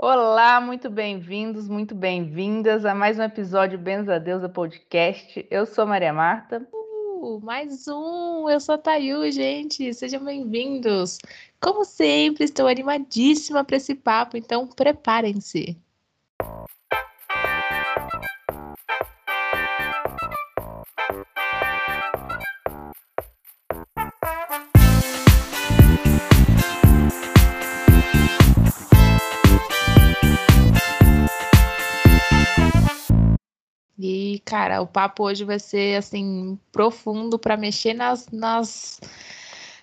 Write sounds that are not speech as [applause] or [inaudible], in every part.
Olá, muito bem-vindos, muito bem-vindas a mais um episódio Benza Deusa Podcast. Eu sou Maria Marta. Uh, mais um! Eu sou a Tayu, gente. Sejam bem-vindos. Como sempre, estou animadíssima para esse papo, então preparem-se. E, cara, o papo hoje vai ser assim profundo para mexer nas, nas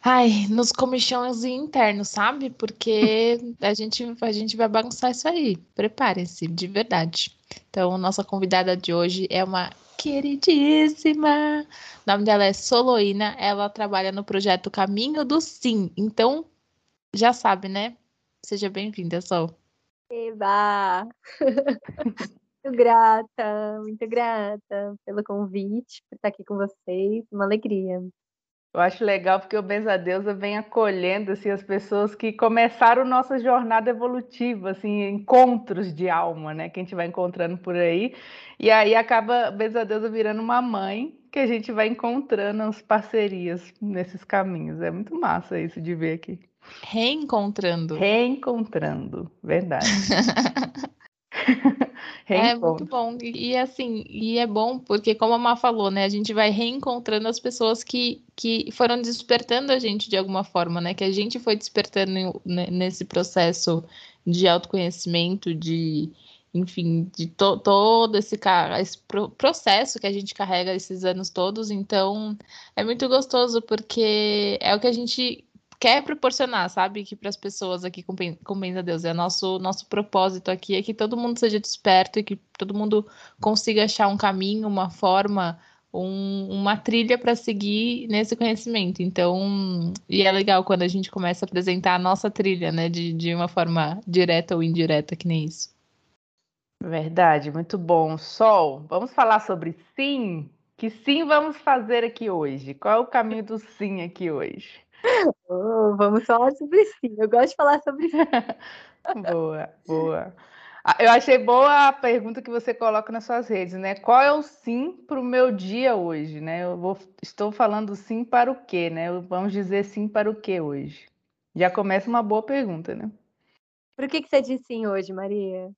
ai, nos comichões internos, sabe? Porque [laughs] a gente a gente vai bagunçar isso aí. Preparem-se, de verdade. Então, nossa convidada de hoje é uma queridíssima. O nome dela é Soloína, ela trabalha no projeto Caminho do Sim. Então, já sabe, né? Seja bem-vinda, Sol. Eba! [laughs] Muito grata, muito grata pelo convite, por estar aqui com vocês. Uma alegria. Eu acho legal porque o Benza Deusa vem acolhendo assim, as pessoas que começaram nossa jornada evolutiva, assim, encontros de alma, né? Que a gente vai encontrando por aí. E aí acaba Benza Deusa virando uma mãe que a gente vai encontrando as parcerias nesses caminhos. É muito massa isso de ver aqui. Reencontrando. Reencontrando, verdade. [laughs] [laughs] É muito bom. E, e, assim, e é bom porque, como a Má falou, né? A gente vai reencontrando as pessoas que, que foram despertando a gente de alguma forma, né? Que a gente foi despertando nesse processo de autoconhecimento, de enfim, de to todo esse, esse processo que a gente carrega esses anos todos. Então, é muito gostoso porque é o que a gente quer proporcionar, sabe? Que para as pessoas aqui com, com Benza Deus. É nosso nosso propósito aqui é que todo mundo seja desperto e que todo mundo consiga achar um caminho, uma forma, um, uma trilha para seguir nesse conhecimento. Então, e é legal quando a gente começa a apresentar a nossa trilha, né? De, de uma forma direta ou indireta, que nem isso. Verdade, muito bom. Sol, vamos falar sobre sim? Que sim vamos fazer aqui hoje? Qual é o caminho do sim aqui hoje? Oh, vamos falar sobre sim. Eu gosto de falar sobre sim. [laughs] boa, boa. Ah, eu achei boa a pergunta que você coloca nas suas redes, né? Qual é o sim para o meu dia hoje, né? Eu vou, estou falando sim para o quê, né? Vamos dizer sim para o quê hoje? Já começa uma boa pergunta, né? Por que, que você disse sim hoje, Maria?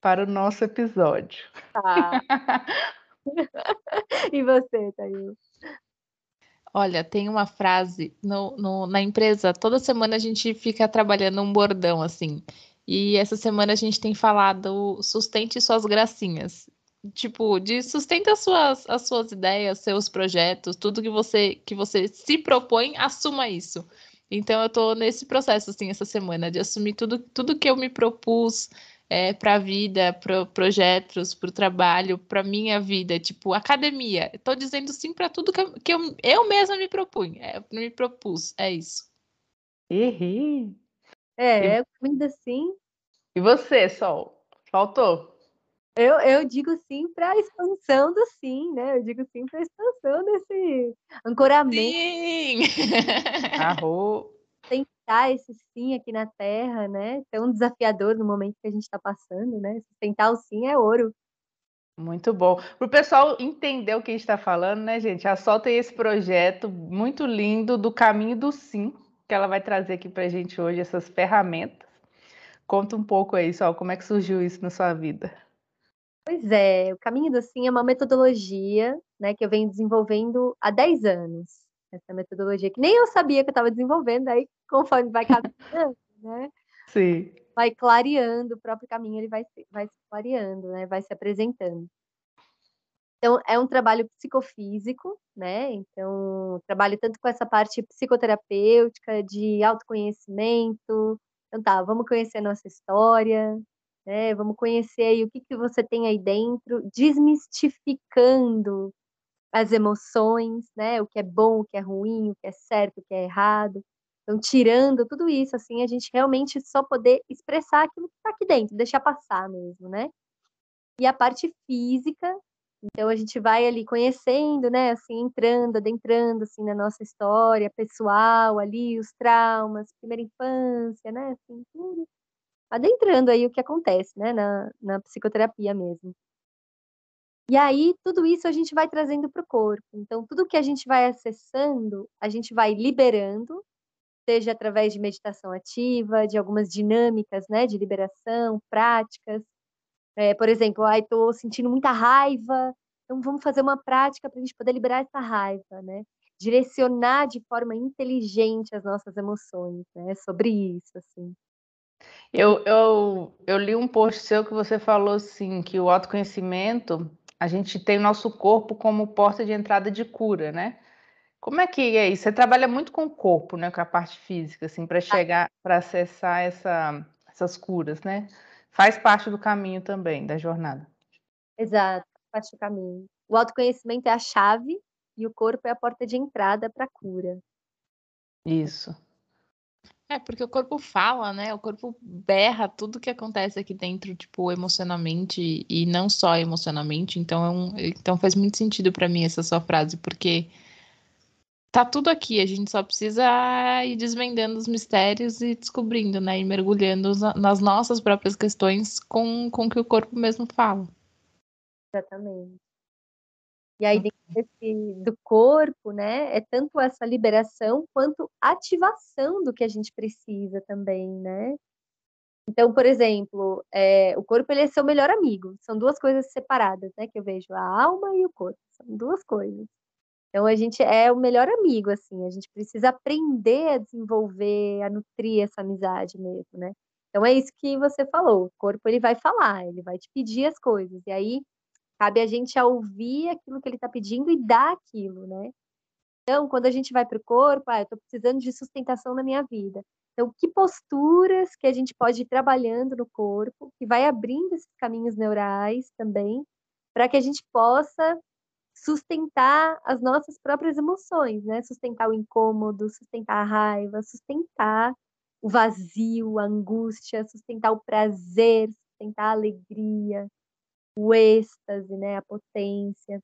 Para o nosso episódio. Tá. [laughs] [laughs] e você, Thaís? Olha, tem uma frase no, no, na empresa, toda semana a gente fica trabalhando um bordão assim. E essa semana a gente tem falado sustente suas gracinhas. Tipo, de sustenta as suas, as suas ideias, seus projetos, tudo que você que você se propõe, assuma isso. Então eu tô nesse processo assim essa semana de assumir tudo tudo que eu me propus, é, para a vida, para projetos, para o trabalho, para minha vida, tipo academia. Estou dizendo sim para tudo que, eu, que eu, eu mesma me propunha, é, me propus, é isso. Errei. É, ainda sim. E você, Sol? Faltou? Eu, eu digo sim para a expansão do sim, né? Eu digo sim para a expansão desse ancoramento. Sim! Arro sustentar esse sim aqui na Terra, né? Tão desafiador no momento que a gente está passando, né? Sustentar o sim é ouro. Muito bom. Para o pessoal entender o que a gente está falando, né, gente? A Sol tem esse projeto muito lindo do caminho do sim, que ela vai trazer aqui para a gente hoje, essas ferramentas. Conta um pouco aí, Sol, como é que surgiu isso na sua vida? Pois é, o caminho do sim é uma metodologia né, que eu venho desenvolvendo há 10 anos essa metodologia que nem eu sabia que eu estava desenvolvendo, aí conforme vai caminhando, [laughs] né? Sim. Vai clareando o próprio caminho, ele vai, vai se clareando, né? Vai se apresentando. Então, é um trabalho psicofísico, né? Então, trabalho tanto com essa parte psicoterapêutica, de autoconhecimento. Então, tá, vamos conhecer a nossa história, né? Vamos conhecer aí o que, que você tem aí dentro, desmistificando as emoções, né? O que é bom, o que é ruim, o que é certo, o que é errado. Então, tirando tudo isso, assim, a gente realmente só poder expressar aquilo que está aqui dentro, deixar passar mesmo, né? E a parte física, então a gente vai ali conhecendo, né? Assim, entrando, adentrando, assim, na nossa história pessoal ali, os traumas, primeira infância, né? Assim, tudo. adentrando aí o que acontece, né, na, na psicoterapia mesmo. E aí, tudo isso a gente vai trazendo para o corpo. Então, tudo que a gente vai acessando, a gente vai liberando, seja através de meditação ativa, de algumas dinâmicas, né, de liberação, práticas. É, por exemplo, estou sentindo muita raiva, então vamos fazer uma prática para a gente poder liberar essa raiva, né? Direcionar de forma inteligente as nossas emoções, né? Sobre isso, assim. Eu, eu, eu li um post seu que você falou assim, que o autoconhecimento, a gente tem o nosso corpo como porta de entrada de cura, né? Como é que é isso? Você trabalha muito com o corpo, né? Com a parte física, assim, para chegar, para acessar essa, essas curas, né? Faz parte do caminho também, da jornada. Exato, parte do caminho. O autoconhecimento é a chave e o corpo é a porta de entrada para a cura. Isso. É, porque o corpo fala, né? O corpo berra tudo que acontece aqui dentro, tipo, emocionalmente e não só emocionalmente. Então, é um, então faz muito sentido para mim essa sua frase, porque tá tudo aqui, a gente só precisa ir desvendando os mistérios e descobrindo, né? E mergulhando nas nossas próprias questões com, com o que o corpo mesmo fala. Exatamente. E aí, dentro desse, do corpo, né, é tanto essa liberação quanto ativação do que a gente precisa também, né? Então, por exemplo, é, o corpo ele é seu melhor amigo. São duas coisas separadas, né? Que eu vejo a alma e o corpo. São duas coisas. Então, a gente é o melhor amigo, assim. A gente precisa aprender a desenvolver, a nutrir essa amizade mesmo, né? Então, é isso que você falou. O corpo ele vai falar, ele vai te pedir as coisas. E aí, Cabe a gente a ouvir aquilo que ele está pedindo e dar aquilo, né? Então, quando a gente vai para o corpo, ah, eu estou precisando de sustentação na minha vida. Então, que posturas que a gente pode ir trabalhando no corpo, que vai abrindo esses caminhos neurais também, para que a gente possa sustentar as nossas próprias emoções, né? Sustentar o incômodo, sustentar a raiva, sustentar o vazio, a angústia, sustentar o prazer, sustentar a alegria, o êxtase, né, a potência.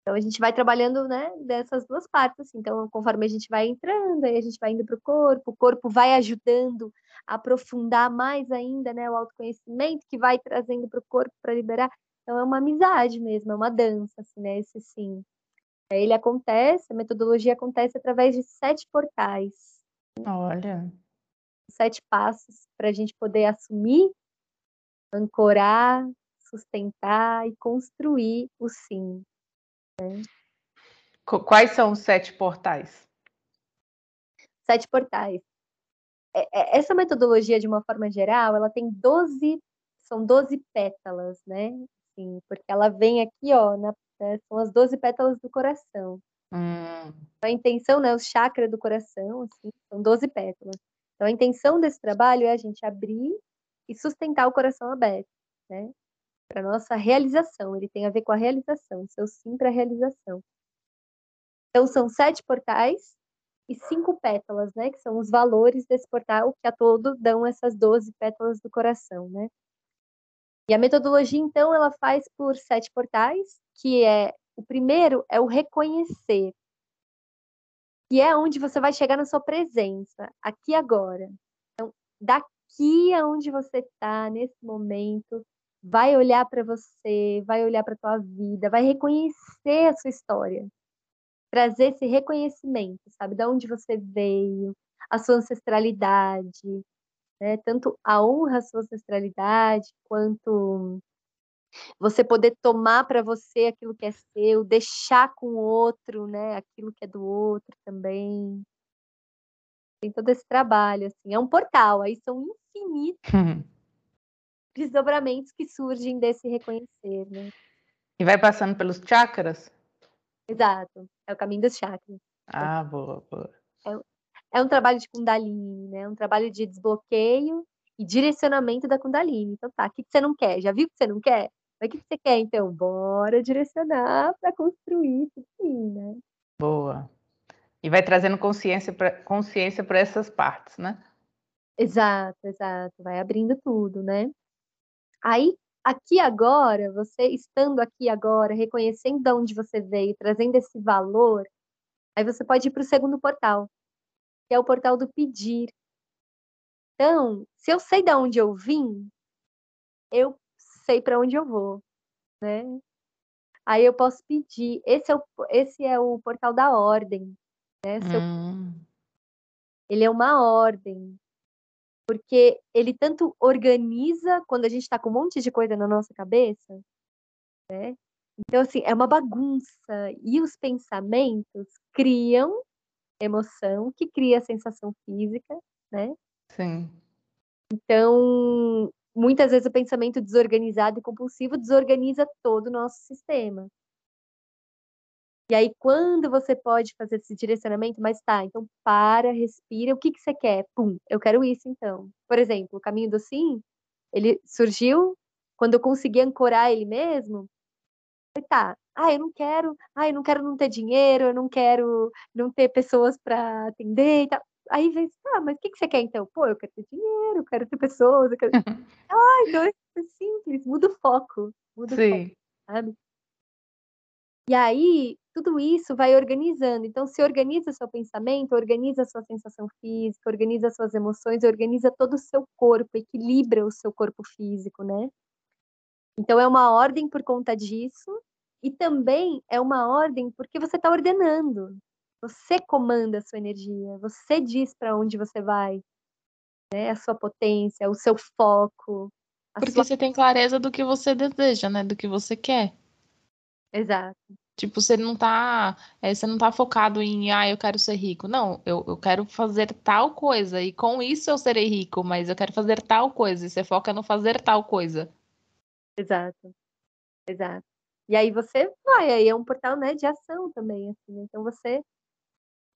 Então a gente vai trabalhando, né, dessas duas partes, assim. Então, conforme a gente vai entrando, aí a gente vai indo para o corpo, o corpo vai ajudando a aprofundar mais ainda, né, o autoconhecimento que vai trazendo para o corpo para liberar. Então é uma amizade mesmo, é uma dança, assim, né, esse sim. Ele acontece, a metodologia acontece através de sete portais. Olha. Sete passos para a gente poder assumir, ancorar, sustentar e construir o sim. Né? Quais são os sete portais? Sete portais. É, é, essa metodologia, de uma forma geral, ela tem 12, são 12 pétalas, né? Sim, porque ela vem aqui, ó, na, né, são as 12 pétalas do coração. Hum. A intenção, né, o chakra do coração, assim, são 12 pétalas. Então, a intenção desse trabalho é a gente abrir e sustentar o coração aberto, né? Para nossa realização. Ele tem a ver com a realização, seu sim para a realização. Então, são sete portais e cinco pétalas, né? Que são os valores desse portal que a todo dão essas doze pétalas do coração, né? E a metodologia, então, ela faz por sete portais, que é o primeiro é o reconhecer, que é onde você vai chegar na sua presença, aqui agora. Então, daqui aonde você está nesse momento, vai olhar para você, vai olhar para tua vida, vai reconhecer a sua história, trazer esse reconhecimento, sabe, de onde você veio, a sua ancestralidade, né? Tanto a honra à sua ancestralidade, quanto você poder tomar para você aquilo que é seu, deixar com o outro, né, aquilo que é do outro também. Tem todo esse trabalho, assim, é um portal, aí são infinitos [laughs] desdobramentos que surgem desse reconhecer, né? E vai passando pelos chakras? Exato, é o caminho dos chakras. Ah, boa, boa. É, é um trabalho de Kundalini, né? Um trabalho de desbloqueio e direcionamento da Kundalini. Então tá, o que, você não quer? Já viu que você não quer? Mas o que, você quer, então? Bora direcionar para construir isso sim, né? Boa. E vai trazendo consciência para consciência essas partes, né? Exato, exato. Vai abrindo tudo, né? Aí, aqui agora, você estando aqui agora, reconhecendo de onde você veio, trazendo esse valor, aí você pode ir para o segundo portal, que é o portal do pedir. Então, se eu sei de onde eu vim, eu sei para onde eu vou, né? Aí eu posso pedir. Esse é o, esse é o portal da ordem, né? Hum. Eu, ele é uma ordem, porque ele tanto organiza quando a gente está com um monte de coisa na nossa cabeça, né? Então, assim, é uma bagunça. E os pensamentos criam emoção, que cria sensação física, né? Sim. Então, muitas vezes o pensamento desorganizado e compulsivo desorganiza todo o nosso sistema. E aí, quando você pode fazer esse direcionamento, mas tá, então para, respira, o que, que você quer? Pum, eu quero isso então. Por exemplo, o caminho do sim, ele surgiu quando eu consegui ancorar ele mesmo. Tá, ah, eu não quero, ah, eu não quero não ter dinheiro, eu não quero não ter pessoas para atender e tal. Aí vem, ah, mas o que, que você quer então? Pô, eu quero ter dinheiro, eu quero ter pessoas, eu quero. [laughs] ah, então é simples, muda o foco. Muda Sim. o foco, sabe? E aí, tudo isso vai organizando. Então, se organiza seu pensamento, organiza a sua sensação física, organiza suas emoções, organiza todo o seu corpo, equilibra o seu corpo físico, né? Então, é uma ordem por conta disso, e também é uma ordem porque você está ordenando. Você comanda a sua energia, você diz para onde você vai, né? A sua potência, o seu foco. Porque sua... você tem clareza do que você deseja, né? Do que você quer. Exato. Tipo, você não tá, é, você não tá focado em, ah, eu quero ser rico. Não, eu, eu quero fazer tal coisa e com isso eu serei rico, mas eu quero fazer tal coisa e você foca no fazer tal coisa. Exato. Exato. E aí você vai, aí é um portal, né, de ação também, assim. Então você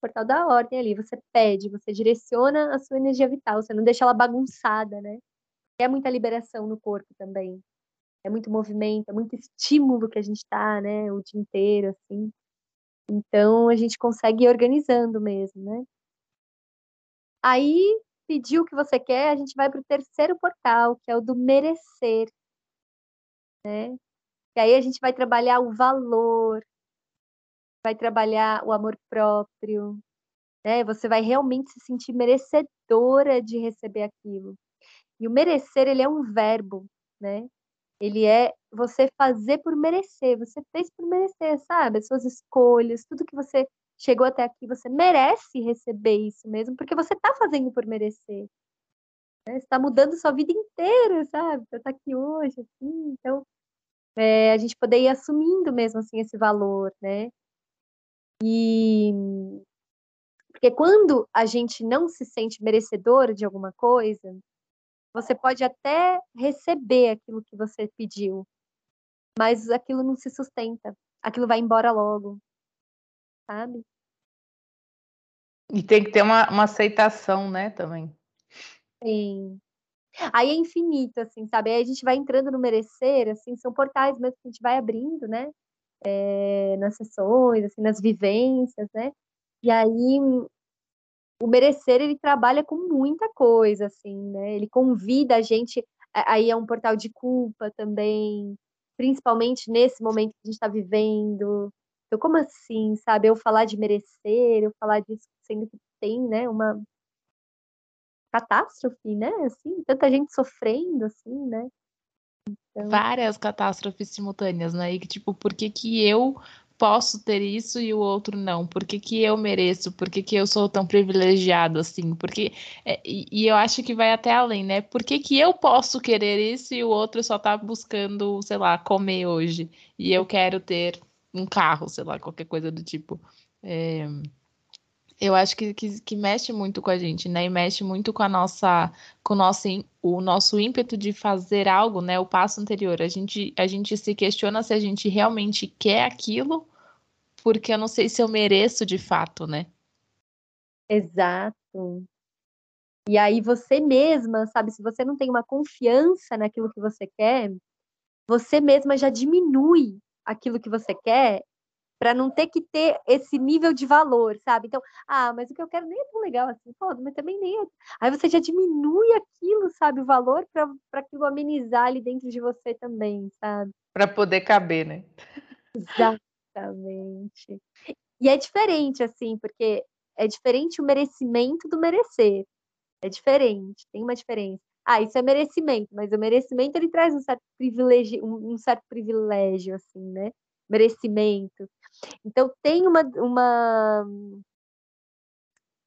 portal da ordem ali. Você pede, você direciona a sua energia vital, você não deixa ela bagunçada, né? É muita liberação no corpo também. É muito movimento, é muito estímulo que a gente tá, né, o dia inteiro, assim. Então a gente consegue ir organizando mesmo, né? Aí, pediu o que você quer, a gente vai para o terceiro portal, que é o do merecer, né? E aí a gente vai trabalhar o valor, vai trabalhar o amor próprio, né? Você vai realmente se sentir merecedora de receber aquilo. E o merecer, ele é um verbo, né? Ele é você fazer por merecer, você fez por merecer, sabe? As suas escolhas, tudo que você chegou até aqui, você merece receber isso mesmo, porque você está fazendo por merecer. Né? Você está mudando sua vida inteira, sabe? Você está aqui hoje, assim, então é, a gente poder ir assumindo mesmo assim esse valor, né? E porque quando a gente não se sente merecedor de alguma coisa, você pode até receber aquilo que você pediu, mas aquilo não se sustenta, aquilo vai embora logo, sabe? E tem que ter uma, uma aceitação, né, também. Sim. Aí é infinito, assim, sabe? Aí a gente vai entrando no merecer, assim, são portais mesmo que a gente vai abrindo, né? é, nas sessões, assim, nas vivências, né? E aí o merecer ele trabalha com muita coisa, assim, né? Ele convida a gente, aí é um portal de culpa também, principalmente nesse momento que a gente está vivendo. Então, como assim, sabe? Eu falar de merecer, eu falar disso sendo que tem, né? Uma catástrofe, né? Assim, tanta gente sofrendo, assim, né? Então... Várias catástrofes simultâneas, né? E que, tipo, por que, que eu posso ter isso e o outro não? Por que, que eu mereço? Por que, que eu sou tão privilegiado assim? Porque, é, e, e, eu acho que vai até além, né? Por que, que eu posso querer isso e o outro só tá buscando, sei lá, comer hoje? E eu quero ter um carro, sei lá, qualquer coisa do tipo. É eu acho que, que, que, mexe muito com a gente, né? E mexe muito com a nossa, com o nosso, o nosso ímpeto de fazer algo, né? O passo anterior. A gente, a gente se questiona se a gente realmente quer aquilo, porque eu não sei se eu mereço de fato, né? Exato. E aí você mesma, sabe, se você não tem uma confiança naquilo que você quer, você mesma já diminui aquilo que você quer para não ter que ter esse nível de valor, sabe? Então, ah, mas o que eu quero nem é tão legal assim, pô, mas também nem é. Aí você já diminui aquilo, sabe, o valor para aquilo amenizar ali dentro de você também, sabe? Para poder caber, né? Exatamente. E é diferente, assim, porque é diferente o merecimento do merecer. É diferente, tem uma diferença. Ah, isso é merecimento, mas o merecimento ele traz um certo privilégio, um, um certo privilégio, assim, né? Merecimento. Então tem uma, uma,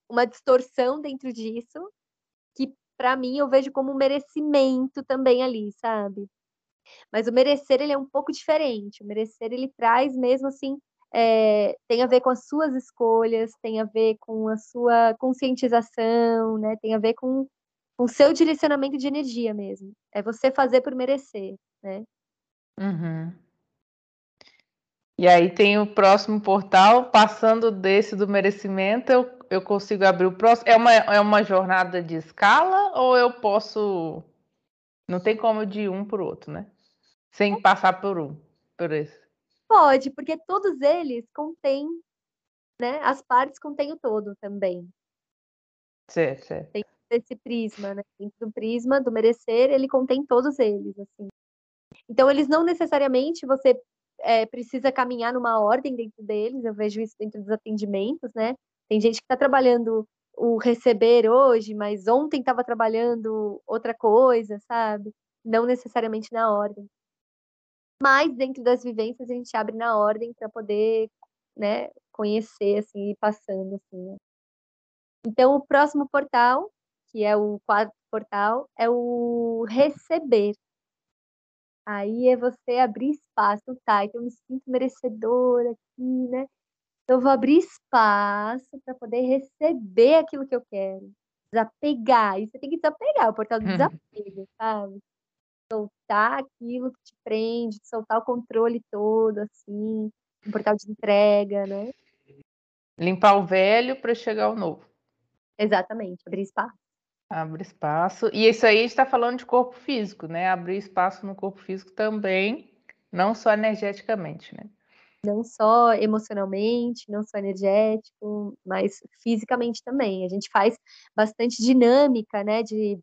uma distorção dentro disso que, para mim, eu vejo como um merecimento também ali, sabe? Mas o merecer ele é um pouco diferente. O merecer ele traz mesmo assim é, tem a ver com as suas escolhas, tem a ver com a sua conscientização, né? Tem a ver com o seu direcionamento de energia mesmo. É você fazer por merecer, né? Uhum. E aí tem o próximo portal, passando desse do merecimento, eu, eu consigo abrir o próximo. É uma, é uma jornada de escala ou eu posso. Não tem como de um para o outro, né? Sem passar por um, por esse. Pode, porque todos eles contêm, né? As partes contêm o todo também. Certo, certo. Tem esse prisma, né? Dentro do prisma do merecer, ele contém todos eles, assim. Então, eles não necessariamente você é, precisa caminhar numa ordem dentro deles, eu vejo isso dentro dos atendimentos, né? Tem gente que está trabalhando o receber hoje, mas ontem estava trabalhando outra coisa, sabe? Não necessariamente na ordem. Mas dentro das vivências a gente abre na ordem para poder, né, conhecer assim, ir passando assim. Né? Então o próximo portal, que é o quarto portal, é o receber. Aí é você abrir espaço, tá? Então eu me sinto merecedora aqui, né? Então eu vou abrir espaço para poder receber aquilo que eu quero. Desapegar. E você tem que desapegar, o portal do uhum. desapego, sabe? Soltar aquilo que te prende, soltar o controle todo, assim. Um portal de entrega, né? Limpar o velho para chegar ao novo. Exatamente, abrir espaço. Abre espaço. E isso aí está falando de corpo físico, né? Abrir espaço no corpo físico também, não só energeticamente, né? Não só emocionalmente, não só energético, mas fisicamente também. A gente faz bastante dinâmica, né? De.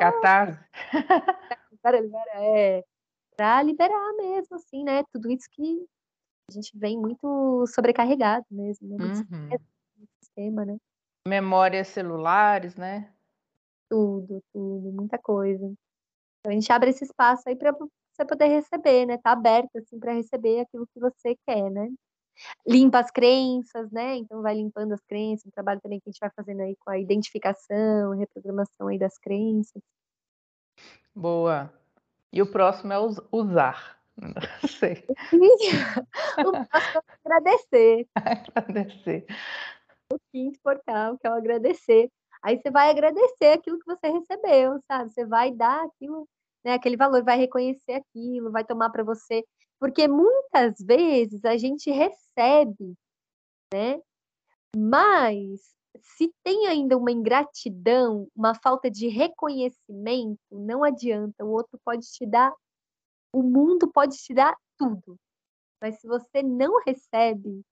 Catarse. Para liberar, [laughs] é. Para liberar mesmo, assim, né? Tudo isso que a gente vem muito sobrecarregado mesmo, né? Uhum. sistema, né? Memórias celulares, né? Tudo, tudo, muita coisa. Então a gente abre esse espaço aí para você poder receber, né? Tá aberto assim para receber aquilo que você quer, né? Limpa as crenças, né? Então vai limpando as crenças, um trabalho também que a gente vai fazendo aí com a identificação, reprogramação aí das crenças. Boa. E o próximo é usar. Não [laughs] sei. [laughs] o próximo é agradecer. [laughs] agradecer o quinto portal, que é o agradecer. Aí você vai agradecer aquilo que você recebeu, sabe? Você vai dar aquilo, né, aquele valor, vai reconhecer aquilo, vai tomar para você, porque muitas vezes a gente recebe, né? Mas se tem ainda uma ingratidão, uma falta de reconhecimento, não adianta, o outro pode te dar, o mundo pode te dar tudo. Mas se você não recebe,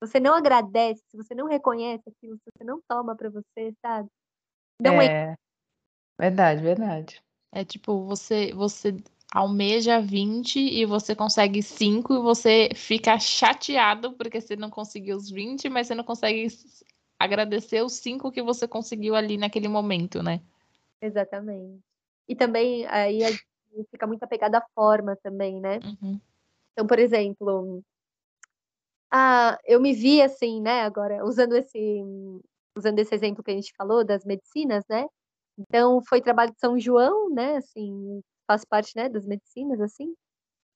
você não agradece, se você não reconhece aquilo, se você não toma para você, sabe? Não é. é. Verdade, verdade. É tipo, você você almeja 20 e você consegue 5 e você fica chateado porque você não conseguiu os 20, mas você não consegue agradecer os 5 que você conseguiu ali naquele momento, né? Exatamente. E também aí fica muito apegada à forma também, né? Uhum. Então, por exemplo, ah, eu me vi assim, né, agora usando esse usando esse exemplo que a gente falou das medicinas, né? Então foi trabalho de São João, né, assim, faz parte, né, das medicinas assim,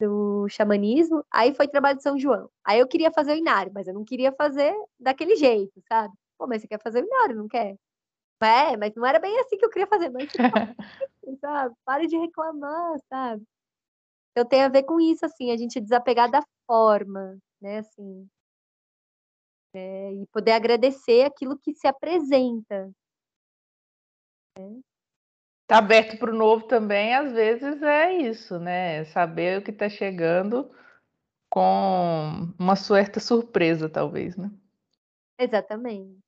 do xamanismo. Aí foi trabalho de São João. Aí eu queria fazer o inário, mas eu não queria fazer daquele jeito, sabe? Pô, mas você quer fazer o inário, não quer? É, mas não era bem assim que eu queria fazer, mas [laughs] sabe? Pare de reclamar, sabe? Então tem a ver com isso, assim, a gente desapegar da forma, né? Assim, é, e poder agradecer aquilo que se apresenta. Né? Tá aberto para o novo também, às vezes é isso, né? Saber o que está chegando com uma certa surpresa, talvez, né? Exatamente.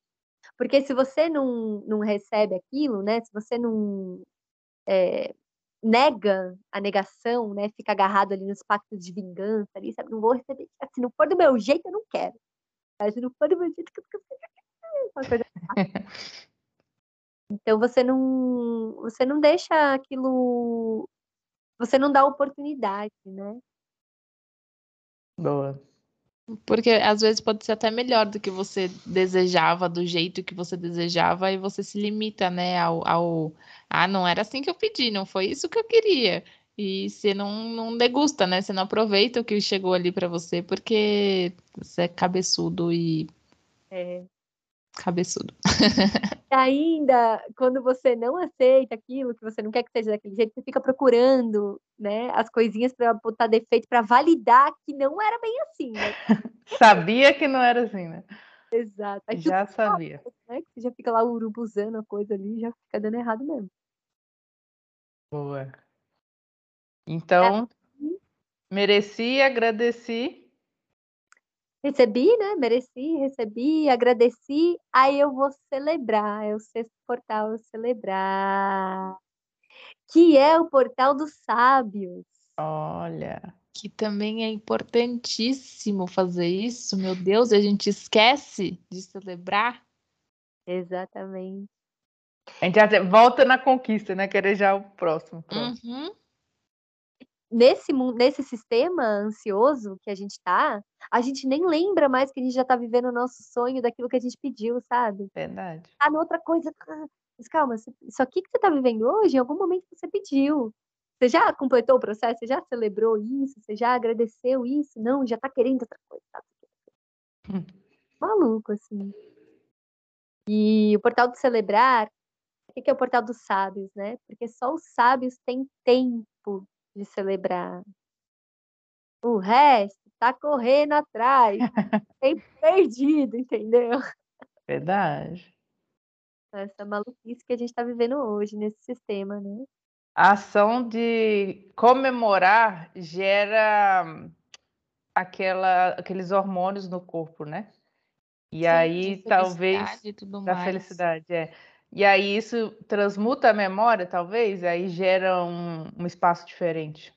Porque se você não, não recebe aquilo, né? Se você não é, nega a negação, né? Fica agarrado ali nos pactos de vingança, ali, sabe? Não vou receber. Se não for do meu jeito, eu não quero. Se não for do meu jeito, eu não quero. [laughs] Então você não, você não deixa aquilo, você não dá oportunidade, né? Boa. Porque às vezes pode ser até melhor do que você desejava, do jeito que você desejava, e você se limita, né, ao, ao ah, não era assim que eu pedi, não foi isso que eu queria. E você não, não degusta, né? Você não aproveita o que chegou ali para você porque você é cabeçudo e. É. Cabeçudo. [laughs] E ainda, quando você não aceita aquilo, que você não quer que seja daquele jeito, você fica procurando, né, as coisinhas para botar defeito, para validar que não era bem assim, né? [laughs] Sabia que não era assim, né? Exato. Aí Já sabia. né, que você já fica lá urubuzando a coisa ali, já fica dando errado mesmo. Boa. Então, mereci, agradeci. Recebi, né? Mereci, recebi, agradeci. Aí eu vou celebrar. É o sexto portal, eu celebrar. Que é o portal dos sábios. Olha, Que também é importantíssimo fazer isso, meu Deus, e a gente esquece de celebrar. Exatamente. a gente volta na conquista, né? Querer já o próximo. Pronto. Uhum. Nesse, nesse sistema ansioso que a gente tá, a gente nem lembra mais que a gente já tá vivendo o nosso sonho daquilo que a gente pediu, sabe? Verdade. Tá noutra coisa. ah, Mas calma, isso aqui que você tá vivendo hoje, em algum momento você pediu. Você já completou o processo? Você já celebrou isso? Você já agradeceu isso? Não, já tá querendo outra coisa. Tá? Hum. [laughs] Maluco, assim. E o portal do celebrar, o que é o portal dos sábios, né? Porque só os sábios têm tempo de celebrar. O resto tá correndo atrás, [laughs] tempo perdido, entendeu? Verdade. Essa maluquice que a gente tá vivendo hoje nesse sistema, né? A ação de comemorar gera aquela, aqueles hormônios no corpo, né? E Sim, aí talvez da mais. felicidade, é. E aí isso transmuta a memória, talvez, e aí gera um, um espaço diferente.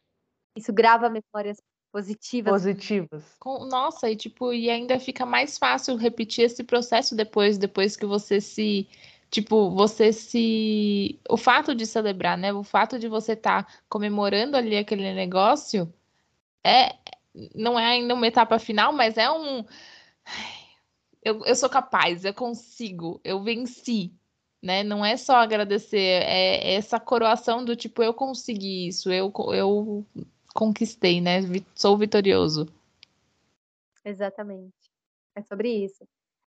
Isso grava memórias positivas. Positivas. Com- Nossa, e tipo, e ainda fica mais fácil repetir esse processo depois, depois que você se, tipo, você se, o fato de celebrar, né? O fato de você estar comemorando ali aquele negócio é, não é ainda uma etapa final, mas é um, eu, eu sou capaz, eu consigo, eu venci, né? Não é só agradecer, é, essa coroação do tipo, eu consegui isso, eu, eu conquistei, né? Sou vitorioso. Exatamente. É sobre isso.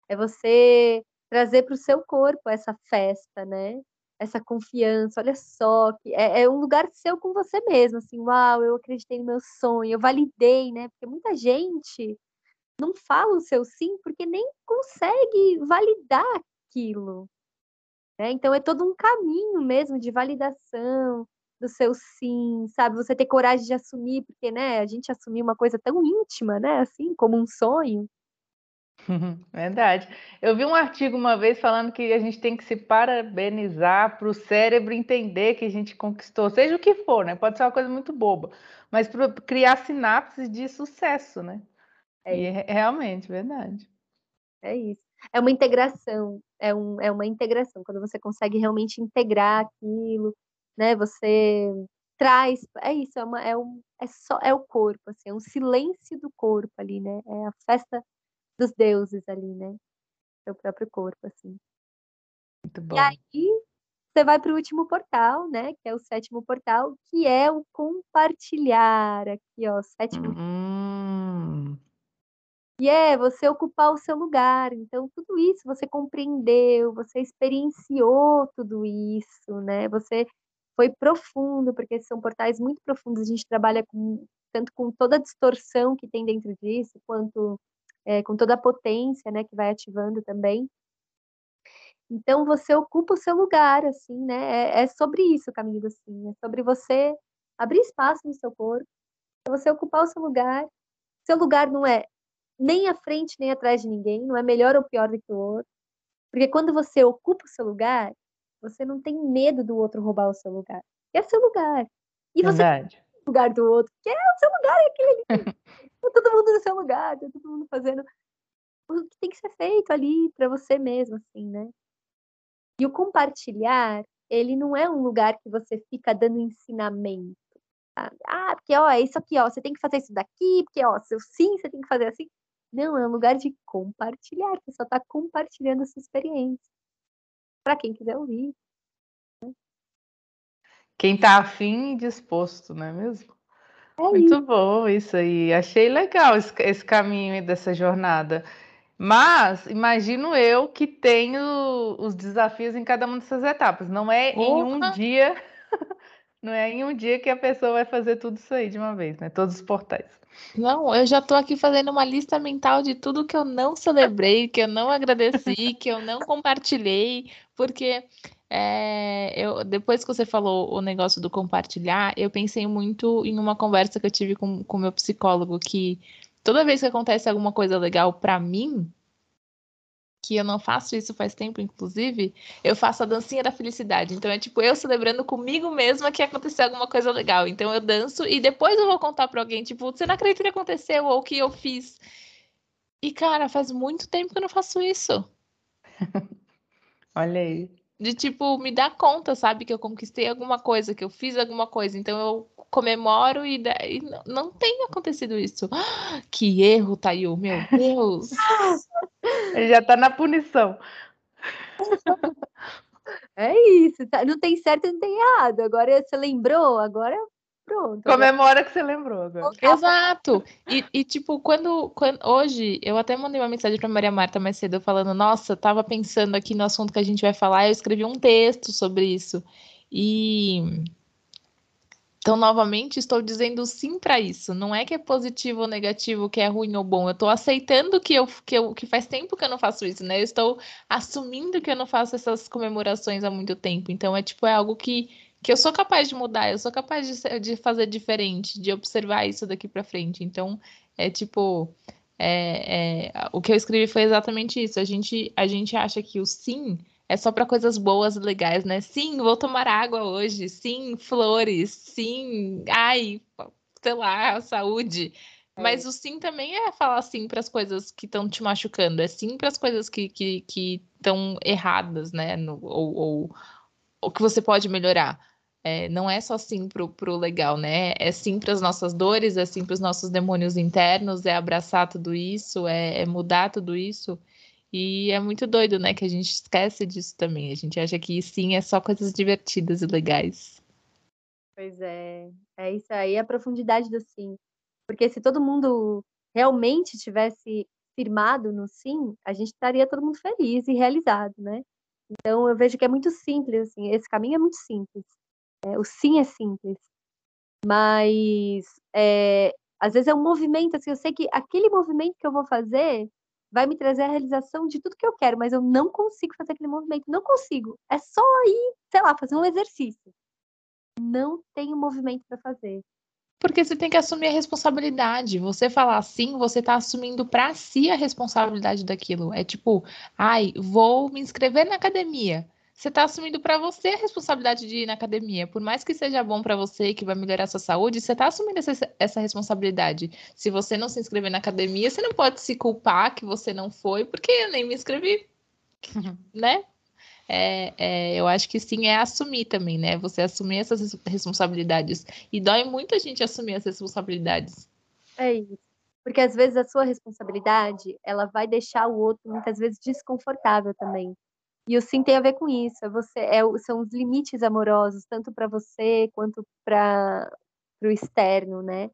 É você trazer para o seu corpo essa festa, né? Essa confiança. Olha só, que é, é um lugar seu com você mesmo. Assim, uau, eu acreditei no meu sonho, eu validei, né? Porque muita gente não fala o seu sim porque nem consegue validar aquilo. Né? Então é todo um caminho mesmo de validação do seu sim, sabe? Você ter coragem de assumir, porque, né, a gente assumir uma coisa tão íntima, né, assim, como um sonho. [laughs] Verdade. Eu vi um artigo uma vez falando que a gente tem que se parabenizar para o cérebro entender que a gente conquistou, seja o que for, né? Pode ser uma coisa muito boba, mas para criar sinapses de sucesso, né? É E é realmente, verdade. É isso. É uma integração, é, um, é uma integração, quando você consegue realmente integrar aquilo, né? Você traz, é isso, é, uma, é, um, é só é o corpo, assim, é um silêncio do corpo ali, né? É a festa dos deuses ali, né? Seu próprio corpo, assim. Muito bom. E aí você vai para o último portal, né? Que é o sétimo portal, que é o compartilhar aqui, ó, sétimo Hum, E é você ocupar o seu lugar. Então, tudo isso você compreendeu, você experienciou tudo isso, né? Você foi profundo, porque são portais muito profundos. A gente trabalha com, tanto com toda a distorção que tem dentro disso, quanto é, com toda a potência, né, que vai ativando também. Então, você ocupa o seu lugar, assim, né? É, é sobre isso o caminho do sim. É sobre você abrir espaço no seu corpo, pra você ocupar o seu lugar. Seu lugar não é nem à frente nem atrás de ninguém, não é melhor ou pior do que o outro. Porque quando você ocupa o seu lugar, você não tem medo do outro roubar o seu lugar. É seu lugar. E você verdade. o lugar do outro, que é o seu lugar, é aquele ali. [laughs] Tá todo mundo no seu lugar, tá todo mundo fazendo o que tem que ser feito ali para você mesmo, assim, né? E o compartilhar, ele não é um lugar que você fica dando ensinamento. Sabe? Ah, porque ó, é isso aqui, ó, você tem que fazer isso daqui, porque ó, seu sim, você tem que fazer assim. Não, é um lugar de compartilhar, você só está compartilhando a sua experiência. Para quem quiser ouvir. Né? Quem está afim e disposto, não é mesmo? É Muito isso. bom isso aí. Achei legal esse, esse caminho dessa jornada. Mas imagino eu que tenho os desafios em cada uma dessas etapas. Não é em um dia, não é em um dia que a pessoa vai fazer tudo isso aí de uma vez, né? Todos os portais. Não, eu já tô aqui fazendo uma lista mental de tudo que eu não celebrei, que eu não agradeci, que eu não compartilhei, porque é, eu, depois que você falou o negócio do compartilhar, eu pensei muito em uma conversa que eu tive com o meu psicólogo, que toda vez que acontece alguma coisa legal para mim, que eu não faço isso faz tempo, inclusive, eu faço a dancinha da felicidade. Então é tipo eu celebrando comigo mesma que aconteceu alguma coisa legal. Então eu danço e depois eu vou contar para alguém, tipo, você não acredita que aconteceu ou que eu fiz. E cara, faz muito tempo que eu não faço isso. [laughs] Olha aí de tipo me dar conta, sabe, que eu conquistei alguma coisa, que eu fiz alguma coisa, então eu comemoro e, e não tem acontecido isso. [gasps] Que erro, Tayu, meu Deus. [laughs] Ele já tá na punição. [laughs] É isso, tá? não tem certo e não tem errado. Agora você lembrou, agora Pronto. Comemora que você lembrou agora. Exato. E, e tipo, quando, quando, Hoje, eu até mandei uma mensagem pra Maria Marta mais cedo falando: Nossa, tava pensando aqui no assunto que a gente vai falar. Eu escrevi um texto sobre isso. E. Então, novamente, estou dizendo sim para isso. Não é que é positivo ou negativo, que é ruim ou bom. Eu estou aceitando que, eu, que, eu, que faz tempo que eu não faço isso, né? Eu estou assumindo que eu não faço essas comemorações há muito tempo. Então, é tipo, é algo que que eu sou capaz de mudar, eu sou capaz de, de fazer diferente, de observar isso daqui para frente. Então, é tipo, é, é, o que eu escrevi foi exatamente isso. A gente, a gente acha que o sim é só para coisas boas e legais, né? Sim, vou tomar água hoje. Sim, flores. Sim, ai, sei lá, saúde. É. Mas o sim também é falar sim para as coisas que estão te machucando, é sim para as coisas que estão que, que erradas, né? No, ou, ou, ou que você pode melhorar. É, não é só sim pro, pro legal, né? É sim para as nossas dores, é sim para os nossos demônios internos, é abraçar tudo isso, é, é, mudar tudo isso. E é muito doido, né? Que a gente esquece disso também. A gente acha que sim é só coisas divertidas e legais. Pois é, é isso aí, a profundidade do sim. Porque se todo mundo realmente tivesse firmado no sim, a gente estaria todo mundo feliz e realizado, né? Então eu vejo que é muito simples, assim, esse caminho é muito simples. É, o sim é simples, mas é, às vezes é um movimento, assim, eu sei que aquele movimento que eu vou fazer vai me trazer a realização de tudo que eu quero, mas eu não consigo fazer aquele movimento, não consigo. É só ir, sei lá, fazer um exercício. Não tenho movimento para fazer. Porque você tem que assumir a responsabilidade. Você falar assim, você está assumindo para si a responsabilidade daquilo. É tipo, ai, vou me inscrever na academia você está assumindo para você a responsabilidade de ir na academia. Por mais que seja bom para você, que vai melhorar sua saúde, você está assumindo essa, essa, responsabilidade. Se você não se inscrever na academia, você não pode se culpar que você não foi, porque eu nem me inscrevi. [laughs] Né? É, é, eu acho que sim, é assumir também, né? Você assumir essas responsabilidades. E dói muito a gente assumir as responsabilidades. É isso. Porque às vezes a sua responsabilidade, ela vai deixar o outro muitas vezes desconfortável também. E o sim tem a ver com isso. É você, é, são os limites amorosos, tanto para você quanto para o externo, né?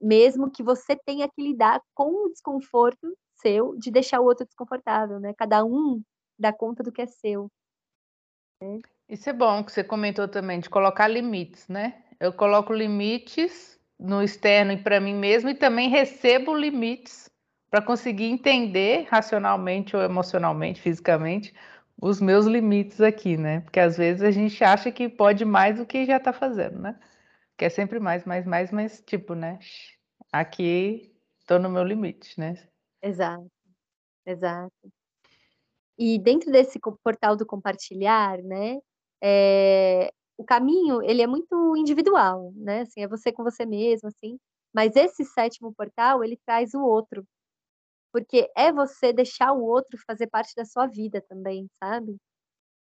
Mesmo que você tenha que lidar com o desconforto seu de deixar o outro desconfortável, né? Cada um dá conta do que é seu. Né? Isso é bom que você comentou também, de colocar limites, né? Eu coloco limites no externo e para mim mesmo e também recebo limites para conseguir entender racionalmente ou emocionalmente, fisicamente, os meus limites aqui, né? Porque às vezes a gente acha que pode mais do que já está fazendo, né? Quer sempre mais, mais, mais, mas tipo, né? Aqui estou no meu limite, né? Exato, exato. E dentro desse portal do compartilhar, né? É, o caminho ele é muito individual, né? Assim, é você com você mesmo, assim. Mas esse sétimo portal ele traz o outro, porque é você deixar o outro fazer parte da sua vida também, sabe?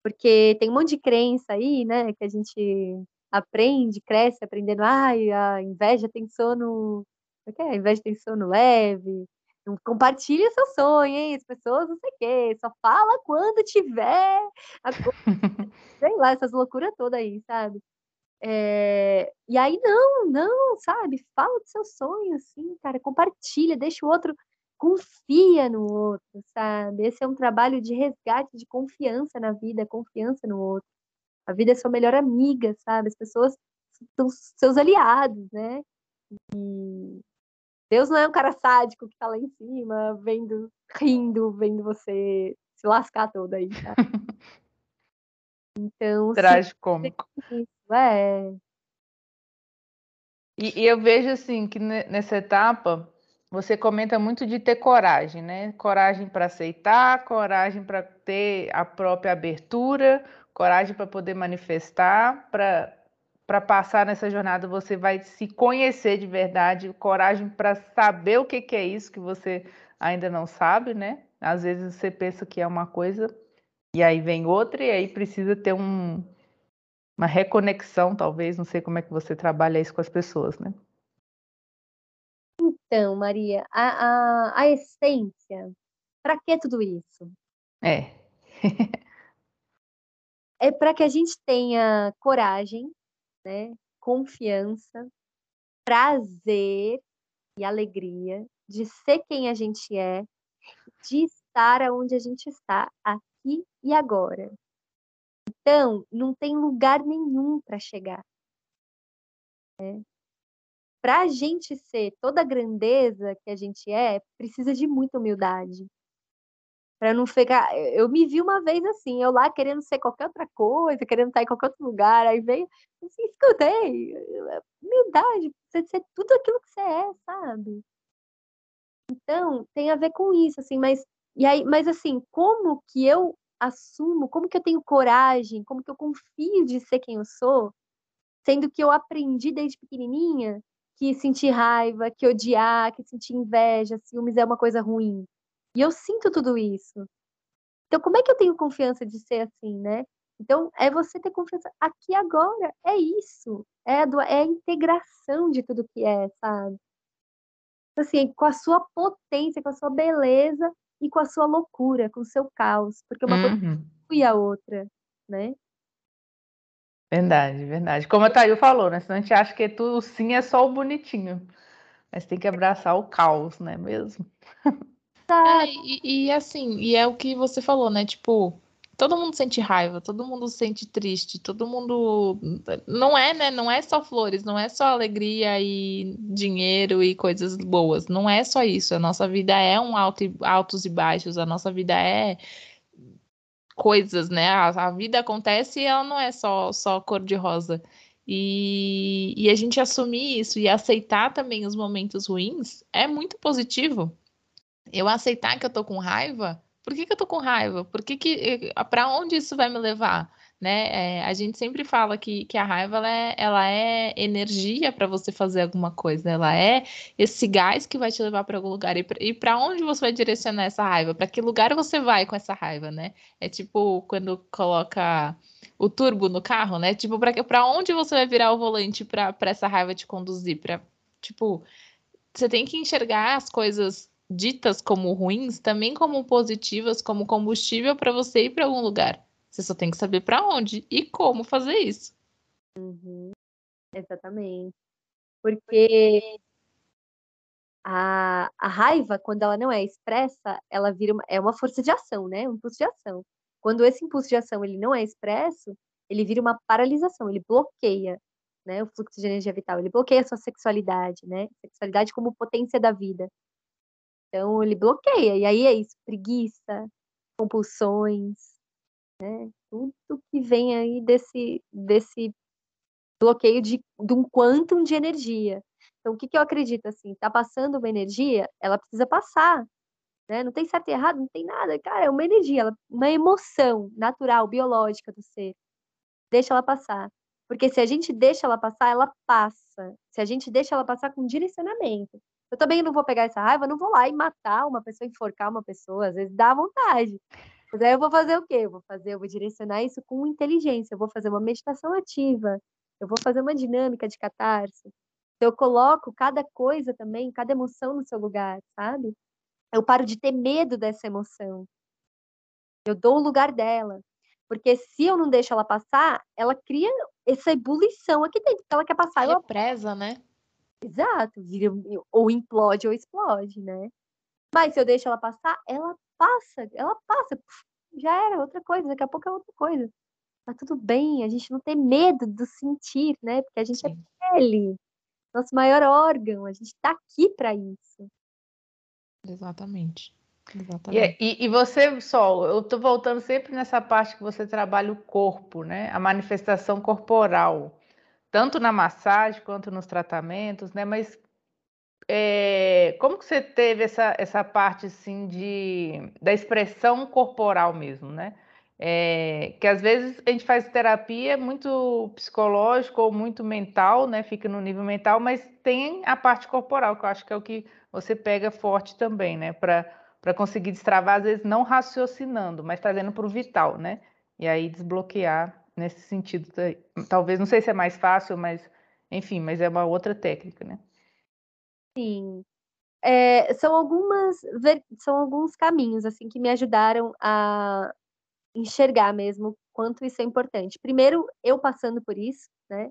Porque tem um monte de crença aí, né, que a gente aprende, cresce aprendendo, ai, a inveja tem sono, o que é? A inveja tem sono leve, não compartilha seu sonho, hein? As pessoas não sei o quê, só fala quando tiver a [laughs] sei lá, essas loucuras todas aí, sabe? É... E aí, não, não, sabe? Fala do seu sonho, assim, cara, compartilha, deixa o outro, confia no outro, sabe? Esse é um trabalho de resgate de confiança na vida, confiança no outro. A vida é sua melhor amiga, sabe? As pessoas são seus aliados, né? E Deus não é um cara sádico que tá lá em cima, vendo, rindo, vendo você se lascar toda aí, sabe? [laughs] Então. Trágico-cômico. É. E, e eu vejo assim que nessa etapa você comenta muito de ter coragem, né? Coragem para aceitar, coragem para ter a própria abertura, coragem para poder manifestar, para para passar nessa jornada você vai se conhecer de verdade, coragem para saber o que, que é isso que você ainda não sabe, né? Às vezes você pensa que é uma coisa e aí vem outra e aí precisa ter um, uma reconexão, talvez, não sei como é que você trabalha isso com as pessoas, né? Então, Maria, a, a, a essência, para que tudo isso? É. [laughs] é para que a gente tenha coragem, né? confiança, prazer e alegria de ser quem a gente é, de estar onde a gente está, aqui e agora. Então, não tem lugar nenhum para chegar. Né? Para a gente ser toda a grandeza que a gente é, precisa de muita humildade para não ficar. Eu me vi uma vez assim, eu lá querendo ser qualquer outra coisa, querendo estar em qualquer outro lugar, aí veio assim, escutei, humildade, você ser tudo aquilo que você é, sabe? Então, tem a ver com isso, assim, mas e aí, mas assim, como que eu assumo, como que eu tenho coragem, como que eu confio de ser quem eu sou, sendo que eu aprendi desde pequenininha que sentir raiva, que odiar, que sentir inveja, ciúmes é uma coisa ruim. E eu sinto tudo isso. Então, como é que eu tenho confiança de ser assim, né? Então, é você ter confiança aqui agora. É isso. É a, do, é a integração de tudo que é, sabe? Assim, com a sua potência, com a sua beleza e com a sua loucura, com o seu caos. Porque uma uhum. coisa e a outra, né? Verdade, verdade. Como a Thayu falou, né? Senão a gente acha que tudo sim é só o bonitinho. Mas tem que abraçar o caos, né mesmo? [laughs] É, e, e, assim, e é o que você falou, né? Tipo, todo mundo sente raiva, todo mundo sente triste, todo mundo. Não é, né? Não é só flores, não é só alegria e dinheiro e coisas boas. Não é só isso. A nossa vida é um alto e, altos e baixos, a nossa vida é coisas, né? A, a vida acontece e ela não é só, só cor de rosa. E, e a gente assumir isso e aceitar também os momentos ruins é muito positivo eu aceitar que eu tô com raiva, por que, que eu tô com raiva? Por que, que eh, para onde isso vai me levar? Né? É, a gente sempre fala que, que a raiva ela é, ela é energia para você fazer alguma coisa, ela é esse gás que vai te levar para algum lugar. E para onde você vai direcionar essa raiva? Para que lugar você vai com essa raiva, né? É tipo quando coloca o turbo no carro, né? Tipo, para onde você vai virar o volante para essa raiva te conduzir? Pra, tipo, você tem que enxergar as coisas ditas como ruins também como positivas, como combustível para você ir para algum lugar. Você só tem que saber para onde e como fazer isso. Uhum. Exatamente. Porque a, a raiva, quando ela não é expressa, ela vira uma, é uma força de ação, né? Um impulso de ação. Quando esse impulso de ação ele não é expresso, ele vira uma paralisação, ele bloqueia né, o fluxo de energia vital, ele bloqueia a sua sexualidade, né? Sexualidade como potência da vida. Então ele bloqueia. E aí é isso, preguiça, compulsões, né? Tudo que vem aí desse, desse bloqueio de, de um quantum de energia. Então, o que, que eu acredito assim? Tá passando uma energia, ela precisa passar. Né? Não tem certo e errado, não tem nada. Cara, é uma energia, uma emoção natural, biológica do ser. Deixa ela passar. Porque se a gente deixa ela passar, ela passa. Se a gente deixa ela passar com direcionamento. Eu também não vou pegar essa raiva, não vou lá e matar uma pessoa, enforcar uma pessoa, às vezes dá vontade. Mas aí eu vou fazer o quê? Eu vou fazer, eu vou direcionar isso com inteligência. Eu vou fazer uma meditação ativa. Eu vou fazer uma dinâmica de catarse. Então, eu coloco cada coisa também, cada emoção no seu lugar, sabe? Eu paro de ter medo dessa emoção. Eu dou o lugar dela. Porque se eu não deixo ela passar, ela cria essa ebulição aqui dentro que ela quer passar. Ela presa, né? Exato, ou implode ou explode, né? Mas se eu deixo ela passar, ela passa, ela passa, já era outra coisa, daqui a pouco é outra coisa. Tá tudo bem, a gente não tem medo do sentir, né? Porque a gente é Sim. é pele, nosso maior órgão, a gente tá aqui para isso. Exatamente. Exatamente. E, e, você, Sol, eu estou voltando sempre nessa parte que você trabalha o corpo, né? A manifestação corporal, tanto na massagem quanto nos tratamentos, né? Mas é, como que você teve essa, essa parte assim de da expressão corporal mesmo, né? É, que às vezes a gente faz terapia muito psicológico ou muito mental, né? Fica no nível mental, mas tem a parte corporal, que eu acho que é o que você pega forte também, né? Para para conseguir destravar, às vezes não raciocinando, mas trazendo para o vital, né? E aí desbloquear nesse sentido. Talvez, não sei se é mais fácil, mas enfim, mas é uma outra técnica, né? Sim. É, são algumas são alguns caminhos assim que me ajudaram a enxergar mesmo quanto isso é importante. Primeiro, eu passando por isso, né?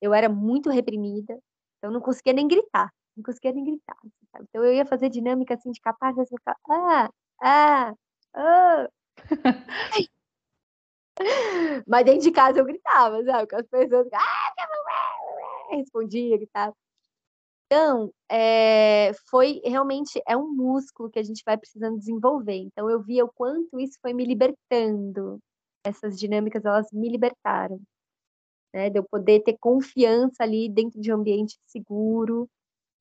Eu era muito reprimida, então não conseguia nem gritar, não conseguia nem gritar. Sabe? Então eu ia fazer dinâmica assim de capaz de ficar ah, ah, ah. [laughs] Mas dentro de casa eu gritava, sabe? Com as pessoas, ah, respondia, gritava. Então, é, foi realmente é um músculo que a gente vai precisando desenvolver. Então, eu via o quanto isso foi me libertando. Essas dinâmicas, elas me libertaram. Né? De eu poder ter confiança ali dentro de um ambiente seguro,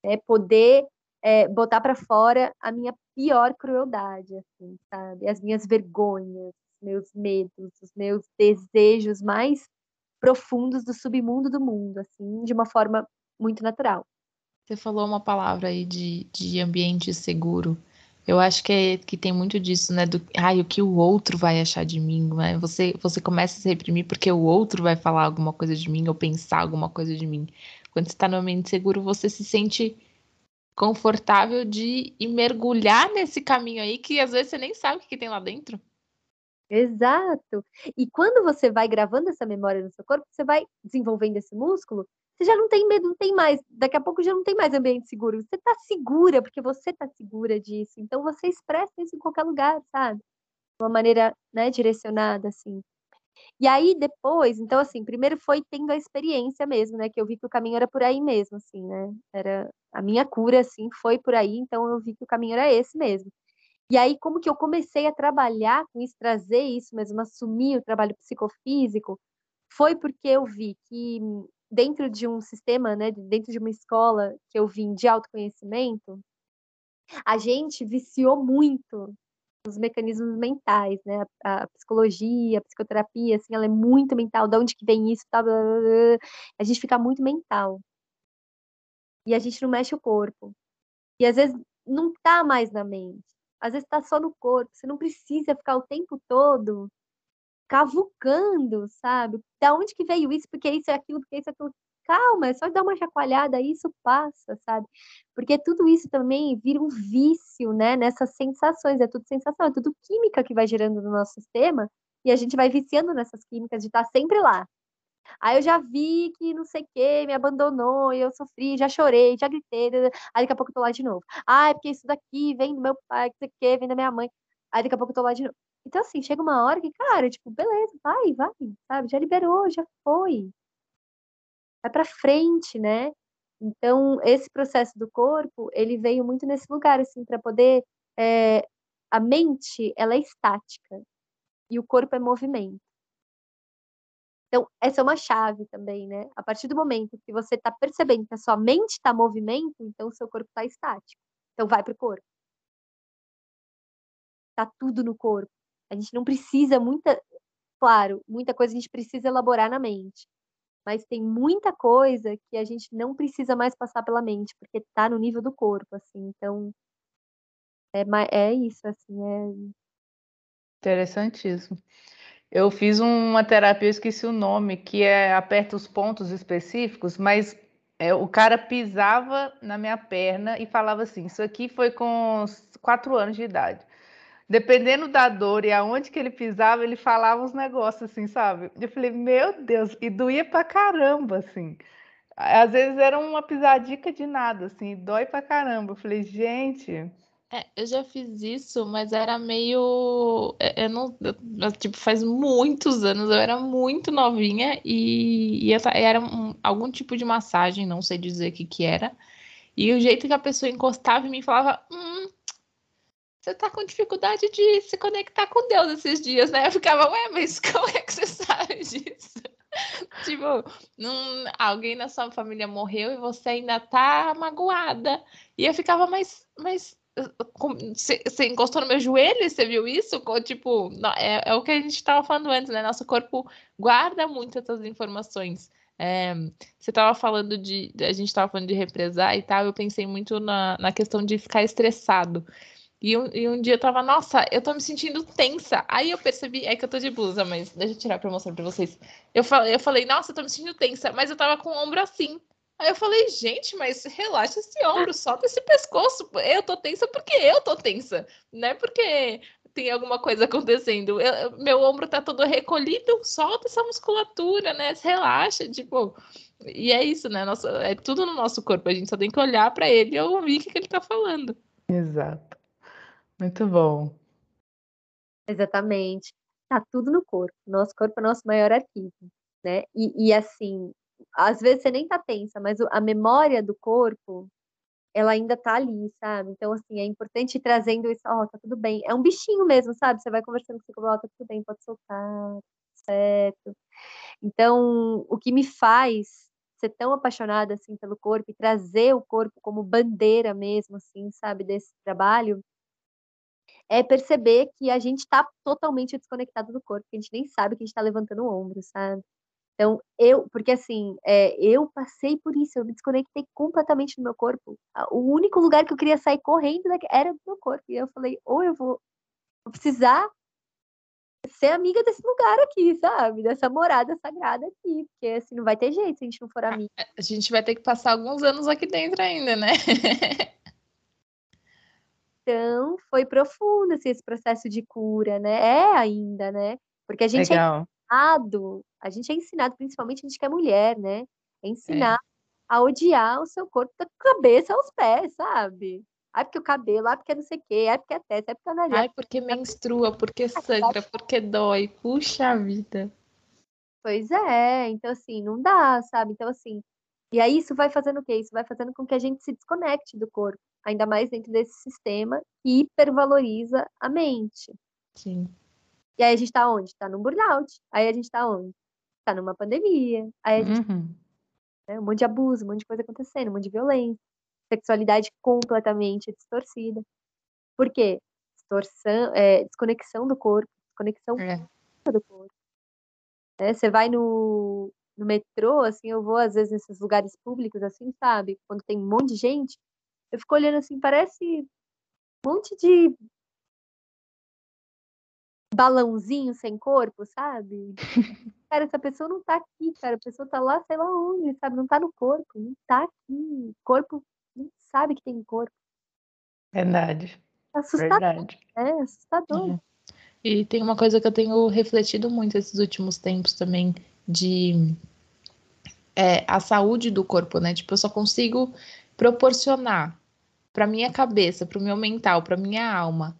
né? poder é, botar para fora a minha pior crueldade, assim, sabe? As minhas vergonhas, meus medos, os meus desejos mais profundos do submundo do mundo, assim, de uma forma muito natural. Você falou uma palavra aí de, de ambiente seguro. Eu acho que, é, que tem muito disso, né? Do ai, o que o outro vai achar de mim, né? Você, você começa a se reprimir porque o outro vai falar alguma coisa de mim ou pensar alguma coisa de mim. Quando você está no ambiente seguro, você se sente confortável de mergulhar nesse caminho aí que às vezes você nem sabe o que tem lá dentro. Exato. E quando você vai gravando essa memória no seu corpo, você vai desenvolvendo esse músculo, você já não tem medo, não tem mais. Daqui a pouco já não tem mais ambiente seguro. Você tá segura, porque você tá segura disso. Então você expressa isso em qualquer lugar, sabe? De uma maneira, né, direcionada, assim. E aí depois, então assim, primeiro foi tendo a experiência mesmo, né, que eu vi que o caminho era por aí mesmo, assim, né? Era a minha cura assim, foi por aí, então eu vi que o caminho era esse mesmo. E aí como que eu comecei a trabalhar com isso, trazer isso mesmo, assumir o trabalho psicofísico, foi porque eu vi que dentro de um sistema, né, dentro de uma escola que eu vim de autoconhecimento, a gente viciou muito os mecanismos mentais, né? A, a, psicologia, a psicoterapia, assim, ela é muito mental. De onde que vem isso? Tá, blá, blá, blá. A gente fica muito mental. E a gente não mexe o corpo. E às vezes não tá mais na mente. Às vezes tá só no corpo. Você não precisa ficar o tempo todo cavucando, sabe? Da onde que veio isso? Porque isso é aquilo, porque isso é aquilo calma, é só dar uma chacoalhada, isso passa, sabe? Porque tudo isso também vira um vício, né? Nessas sensações, é tudo sensação, é tudo química que vai gerando no nosso sistema e a gente vai viciando nessas químicas de estar sempre lá. Aí eu já vi que não sei o que, me abandonou, e eu sofri, já chorei, já gritei, aí daqui a pouco eu tô lá de novo. Ah, é porque isso daqui vem do meu pai, que sei o que, vem da minha mãe. Aí daqui a pouco eu tô lá de novo. Então, assim, chega uma hora que, cara, tipo, beleza, vai, vai, sabe? Já liberou, já foi vai para frente, né? Então, esse processo do corpo, ele veio muito nesse lugar, assim, para poder. É, a mente, ela é estática e o corpo é movimento. Então, essa é uma chave também, né? A partir do momento que você está percebendo que a sua mente está movimento, então o seu corpo está estático. Então, vai para o corpo. Tá tudo no corpo. A gente não precisa muita, claro, muita coisa a gente precisa elaborar na mente mas tem muita coisa que a gente não precisa mais passar pela mente, porque está no nível do corpo, assim, então é, é isso, assim, é Interessantíssimo. Eu fiz uma terapia, eu esqueci o nome, que é aperta os pontos específicos, mas é, o cara pisava na minha perna e falava assim: Isso aqui foi com quatro anos de idade. Dependendo da dor e aonde que ele pisava, ele falava uns negócios assim, sabe? Eu falei, meu Deus, e doía pra caramba, assim. Às vezes era uma pisadica de nada, assim, dói pra caramba. Eu falei, gente, é, eu já fiz isso, mas era meio. É, eu não. Eu, tipo, faz muitos anos, eu era muito novinha e, e era um, algum tipo de massagem, não sei dizer o que, que era. E o jeito que a pessoa encostava em mim falava: Hum, você tá com dificuldade de se conectar com Deus esses dias, né? Eu ficava, ué, mas como é que você [laughs] sabe disso? [laughs] tipo, alguém na sua família morreu e você ainda tá magoada. E eu ficava, mas, mas você encostou no meu joelho, você viu isso? Tipo, é, é, o que a gente estava falando antes, né? Nosso corpo guarda muito essas informações. É, você estava falando de. A gente estava falando de represar e tal, eu pensei muito na, na questão de ficar estressado. E um, e um dia eu tava, nossa, eu tô me sentindo tensa. Aí eu percebi, é que eu tô de blusa, mas deixa eu tirar pra mostrar pra vocês. Eu falei, eu falei, nossa, eu tô me sentindo tensa, mas eu tava com o ombro assim. Aí eu falei, gente, mas relaxa esse ombro, solta esse pescoço. Eu tô tensa porque eu tô tensa, não é porque tem alguma coisa acontecendo. Eu, meu ombro tá todo recolhido, solta essa musculatura, né? Relaxa, tipo. E é isso, né? Nossa, é tudo no nosso corpo. A gente só tem que olhar para ele e ouvir o que, que ele tá falando. Exato. Muito bom. Exatamente. Tá tudo no corpo. Nosso corpo é nosso maior arquivo, né? E, e assim, às vezes você nem tá tensa, mas a memória do corpo, ela ainda tá ali, sabe? Então, assim, é importante ir trazendo isso, ó, oh, tá tudo bem. É um bichinho mesmo, sabe? Você vai conversando com o seu ó, tá tudo bem, pode soltar, certo. Então, o que me faz ser tão apaixonada, assim, pelo corpo e trazer o corpo como bandeira mesmo, assim, sabe, desse trabalho, é perceber que a gente está totalmente desconectado do corpo, que a gente nem sabe que a gente está levantando o ombro, sabe? Então, eu, porque assim, é, eu passei por isso, eu me desconectei completamente do meu corpo. O único lugar que eu queria sair correndo era do meu corpo. E eu falei, ou eu vou, vou precisar ser amiga desse lugar aqui, sabe? Dessa morada sagrada aqui. Porque assim, não vai ter jeito se a gente não for amiga. A gente vai ter que passar alguns anos aqui dentro ainda, né? [laughs] então, foi profundo assim, esse processo de cura, né? É ainda, né? Porque a gente é Legal. Ensinado, a gente é ensinado, principalmente a gente que é mulher, né? É, é. ensinar é. a odiar o seu corpo da cabeça aos pés, sabe? Ai, porque o cabelo, ai, porque não sei o quê, ai, porque a testa, ai, porque a nariz. Ai, porque menstrua, porque sangra, porque dói. Puxa vida. Pois é, então assim, não dá, sabe? Então assim, e aí isso vai fazendo o quê? Isso vai fazendo com que a gente se desconecte do corpo, ainda mais dentro desse sistema que hipervaloriza a mente. Sim. E aí a gente tá onde? Tá num burnout. Aí a gente tá onde? Tá numa pandemia. Aí a gente uhum. né, um monte de abuso, um monte de coisa acontecendo, um monte de violência, sexualidade completamente distorcida. Por quê? Distorção, é, desconexão do corpo, desconexão é. do corpo. É, você vai no, no metrô, assim, eu vou às vezes nesses lugares públicos, assim, sabe? Quando tem um monte de gente, eu fico olhando assim, parece um monte de balãozinho sem corpo, sabe? cara, essa pessoa não tá aqui, cara. A pessoa tá lá, sei lá onde, sabe? Não tá no corpo, não tá aqui. O corpo não sabe que tem corpo. Verdade. Assustador. Verdade. É, assustador. Uhum. E tem uma coisa que eu tenho refletido muito esses últimos tempos também, de é, a saúde do corpo, né? Tipo, eu só consigo proporcionar para minha cabeça, para o meu mental, para minha alma,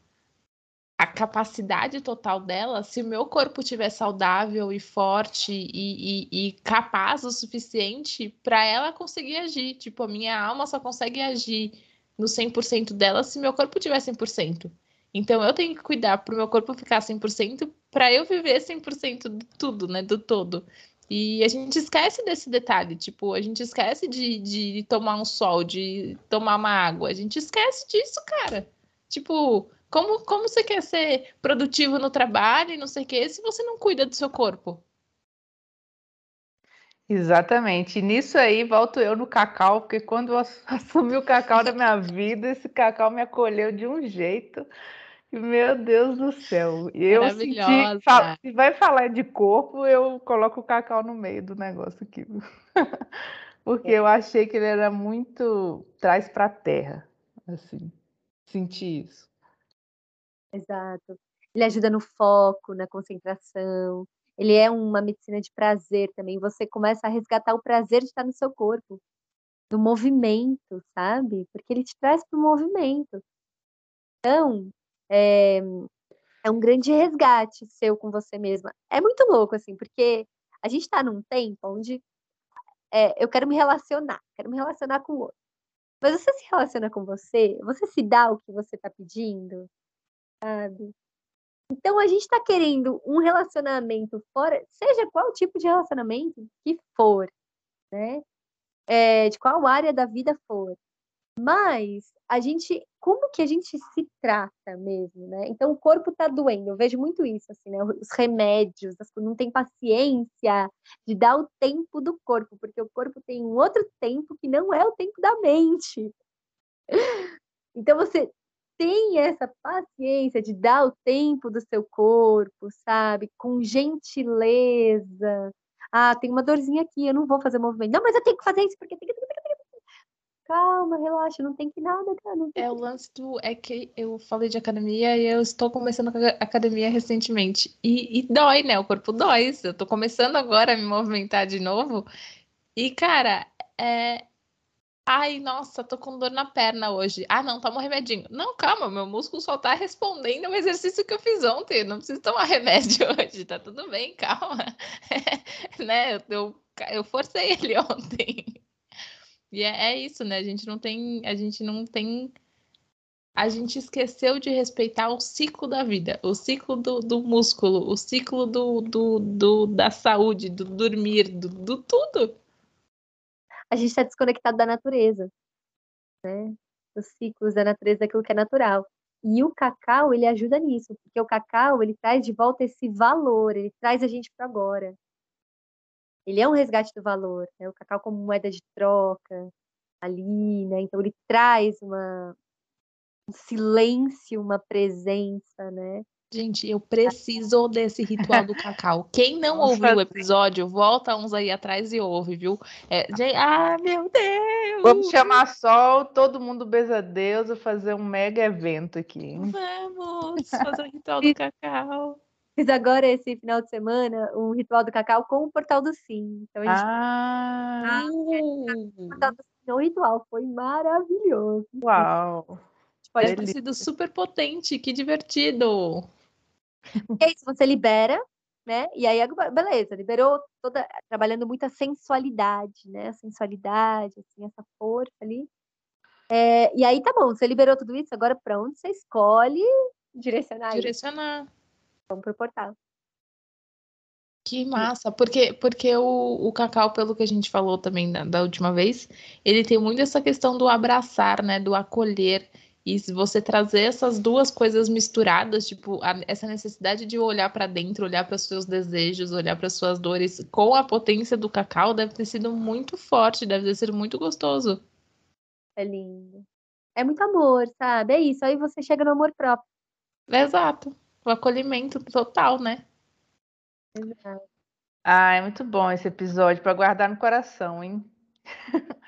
a capacidade total dela, se o meu corpo estiver saudável e forte e, e, e capaz o suficiente para ela conseguir agir. Tipo, a minha alma só consegue agir no 100% dela se meu corpo tiver 100%. Então eu tenho que cuidar para o meu corpo ficar 100% para eu viver 100% de tudo, né, do todo. E a gente esquece desse detalhe, tipo, a gente esquece de, de tomar um sol, de tomar uma água, a gente esquece disso, cara. Tipo, como, como você quer ser produtivo no trabalho e não sei o quê, se você não cuida do seu corpo? Exatamente. E nisso aí volto eu no cacau, porque quando eu [laughs] assumi o cacau da minha vida, esse cacau me acolheu de um jeito Meu Deus do céu. Eu senti, se vai falar de corpo, eu coloco o cacau no meio do negócio aqui. [laughs] Porque eu achei que ele era muito traz para a terra, assim. Senti isso. Exato. Ele ajuda no foco, na concentração. Ele é uma medicina de prazer também. Você começa a resgatar o prazer de estar no seu corpo, no movimento, sabe? Porque ele te traz para o movimento. Então, é, é um grande resgate seu com você mesma. É muito louco, assim, porque a gente está num tempo onde é, eu quero me relacionar, quero me relacionar com o outro. Mas você se relaciona com você? Você se dá o que você está pedindo? Sabe? Então a gente está querendo um relacionamento fora, seja qual tipo de relacionamento que for, né? É, de qual área da vida for. Mas a gente, como que a gente se trata mesmo, né? Então o corpo está doendo, eu vejo muito isso, assim, né? Os remédios, as, não tem paciência de dar o tempo do corpo, porque o corpo tem um outro tempo que não é o tempo da mente. [laughs] Então você tem essa paciência de dar o tempo do seu corpo, sabe? Com gentileza. Ah, tem uma dorzinha aqui, eu não vou fazer movimento. Não, mas eu tenho que fazer isso porque tem [laughs] que. Calma, relaxa, não tem que nada, cara. É o lance do. É que eu falei de academia e eu estou começando a academia recentemente. E, e dói, né? O corpo dói. Eu tô começando agora a me movimentar de novo. E, cara, é, Ai, nossa, tô com dor na perna hoje. Ah, não, toma um remedinho. Não, calma, meu músculo só tá respondendo ao exercício que eu fiz ontem. Não preciso tomar [laughs] remédio hoje, tá tudo bem, calma. [laughs] né? Eu, eu forcei ele [laughs] ontem. E é, é, isso, né? A gente não tem. A gente não tem. A gente esqueceu de respeitar o ciclo da vida, o ciclo do, do músculo, o ciclo do, do, do, da saúde, do dormir, do, do tudo a gente está desconectado da natureza, né? Dos ciclos da natureza, daquilo que é natural. E o cacau, ele ajuda nisso, porque o cacau, ele traz de volta esse valor, ele traz a gente para agora. Ele é um resgate do valor, né? O cacau como moeda de troca ali, né? Então ele traz uma um silêncio, uma presença, né? Gente, eu preciso desse ritual do cacau. Quem não ouviu o episódio, volta uns aí atrás e ouve, viu? É, gente, ah, meu Deus! Vamos chamar Sol, todo mundo beza Deus e fazer um mega evento aqui. Vamos fazer o [laughs] ritual do cacau. Fiz agora esse final de semana um ritual do cacau com o Portal do Sim. Então, a gente... Ah! O Portal do Sim, o ritual foi maravilhoso. Uau! Pode ter sido super potente, que divertido! É isso, você libera, né? E aí, beleza, liberou toda, trabalhando muita sensualidade, né? A sensualidade, assim, essa força ali. É, e aí, tá bom, você liberou tudo isso, agora para onde você escolhe direcionar Direcionar. Isso? Vamos pro portal. Que massa, porque, porque o, o cacau, pelo que a gente falou também da, da última vez, ele tem muito essa questão do abraçar, né? Do acolher. E se você trazer essas duas coisas misturadas, tipo, a, essa necessidade de olhar para dentro, olhar para os seus desejos, olhar para suas dores, com a potência do cacau, deve ter sido muito forte, deve ter sido muito gostoso. É lindo. É muito amor, sabe? É isso. Aí você chega no amor próprio. Exato. O acolhimento total, né? Exato. Ah, é muito bom esse episódio para guardar no coração, hein? [laughs]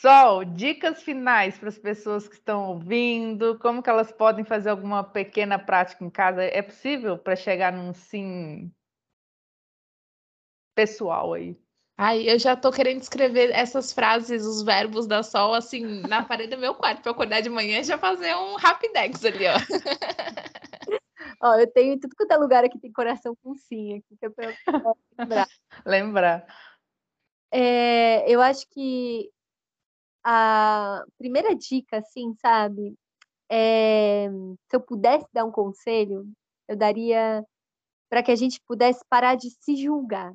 Sol, dicas finais para as pessoas que estão ouvindo, como que elas podem fazer alguma pequena prática em casa? É possível para chegar num sim pessoal aí? Ai, eu já tô querendo escrever essas frases, os verbos da Sol, assim, na parede do meu quarto, para acordar de manhã e já fazer um rapidex ali, ó. [laughs] ó, eu tenho tudo quanto é lugar aqui, tem coração com sim aqui, que é pra [laughs] lembrar. lembrar. É, eu acho que a primeira dica, assim, sabe? É, se eu pudesse dar um conselho, eu daria para que a gente pudesse parar de se julgar.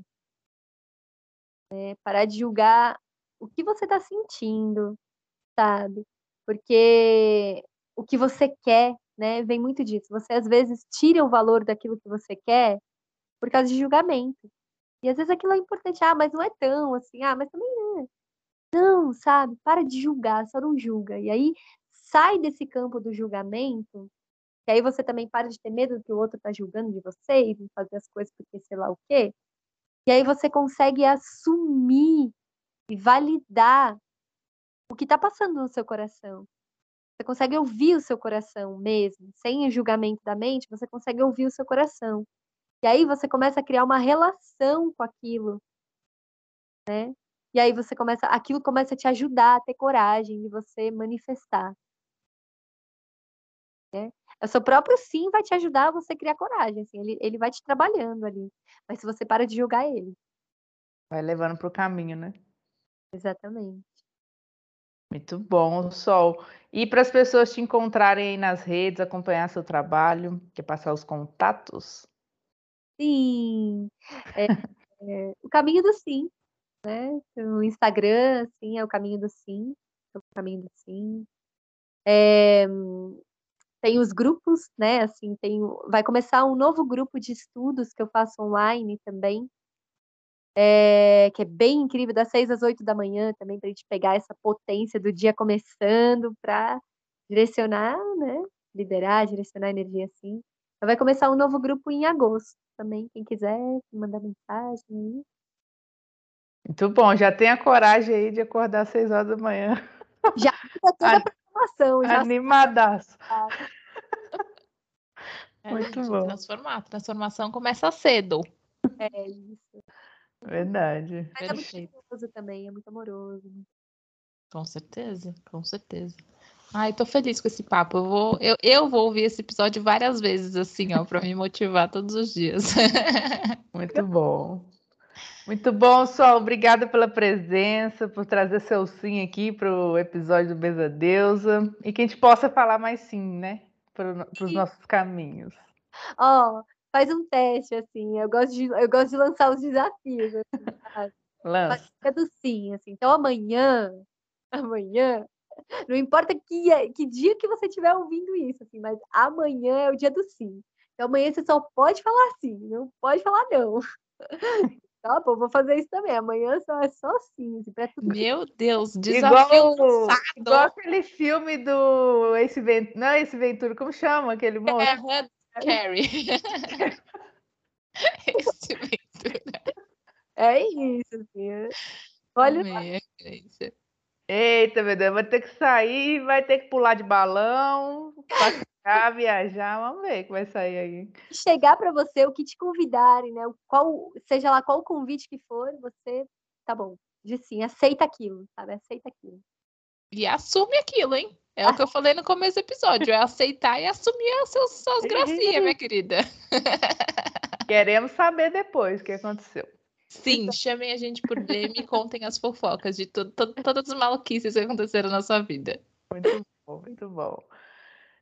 Né? Parar de julgar o que você está sentindo, sabe? Porque o que você quer, né, vem muito disso. Você às vezes tira o valor daquilo que você quer por causa de julgamento. E às vezes aquilo é importante, ah, mas não é tão assim, ah, mas também é. Não, sabe? Para de julgar, só não julga. E aí sai desse campo do julgamento, que aí você também para de ter medo do que o outro está julgando de você e de fazer as coisas porque sei lá o quê. E aí você consegue assumir e validar o que está passando no seu coração. Você consegue ouvir o seu coração mesmo, sem o julgamento da mente, você consegue ouvir o seu coração. E aí você começa a criar uma relação com aquilo, né? E aí você começa, aquilo começa a te ajudar a ter coragem de você manifestar. Né? O seu próprio sim vai te ajudar a você criar coragem, assim, ele, ele vai te trabalhando ali. Mas se você para de julgar ele. Vai levando para o caminho, né? Exatamente. Muito bom, Sol. E para as pessoas te encontrarem aí nas redes, acompanhar seu trabalho, quer passar os contatos? Sim. É, é, o caminho do sim, né? O Instagram, assim, é o caminho do sim. É o caminho do sim. É, tem os grupos, né? Assim, tem, vai começar um novo grupo de estudos que eu faço online também, é, que é bem incrível, das seis às oito da manhã também, para a gente pegar essa potência do dia começando para direcionar, né? Liderar, direcionar a energia assim. Então, vai começar um novo grupo em agosto também, quem quiser mandar mensagem. Muito bom, já tem a coragem aí de acordar às seis horas da manhã. Já [laughs] toda a programação. Já Animadaço. [laughs] É, Muito bom. Transformar. A transformação começa cedo. É isso. Verdade. Mas é muito amoroso também, é muito amoroso. Com certeza, com certeza. Ai, tô feliz com esse papo. Eu vou, eu, eu vou ouvir esse episódio várias vezes, assim, ó, para me motivar todos os dias. [laughs] Muito bom. Muito bom, Sol. Obrigada pela presença, por trazer seu sim aqui para o episódio do Beza Deusa. E que a gente possa falar mais sim, né? Para os nossos caminhos. Ó, oh, faz um teste, assim. Eu gosto de, eu gosto de lançar os desafios. Assim, Lança. É do sim, assim. Então amanhã, amanhã, não importa que, que dia que você estiver ouvindo isso, assim, mas amanhã é o dia do sim. Então amanhã você só pode falar sim, não pode falar não. [laughs] Tá, pô, vou fazer isso também. Amanhã só é só sim. Assim, tudo. Meu Deus, desafio igual, igual aquele filme do Ace Ventura, não é Ace Ventura, como chama aquele moço? É, Carrie. [laughs] [laughs] Ace Ventura. É isso, assim. É. Olha. Eita, meu Deus, vai ter que sair, vai ter que pular de balão, passear, [laughs] viajar, vamos ver o que vai sair aí. Chegar para você o que te convidarem, né? Qual, seja lá qual o convite que for, você tá bom. Diz sim, aceita aquilo, sabe? Aceita aquilo. E assume aquilo, hein? É o que eu [laughs] falei no começo do episódio, é aceitar e assumir as suas, suas gracinhas, minha [laughs] querida. Queremos saber depois o que aconteceu. Sim, chamem a gente por DM e contem as fofocas de tudo, todas as maluquices que aconteceram na sua vida. Muito bom, muito bom.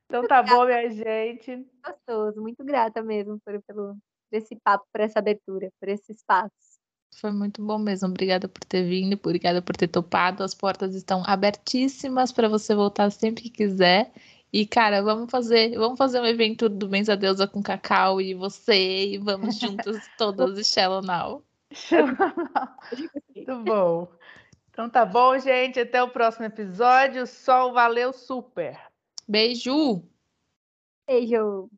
Então tá bom, minha gente. Gostoso, muito grata mesmo por, pelo, por esse papo, por essa abertura, por esse espaço. Foi muito bom mesmo. Obrigada por ter vindo, obrigada por ter topado. As portas estão abertíssimas para você voltar sempre que quiser. E, cara, vamos fazer, vamos fazer um evento do Benza Deusa com Cacau e você, e vamos [laughs] juntas todas e Shallow Now. Muito bom. Então tá bom, gente. Até o próximo episódio. Sol, valeu super. Beijo. Beijo.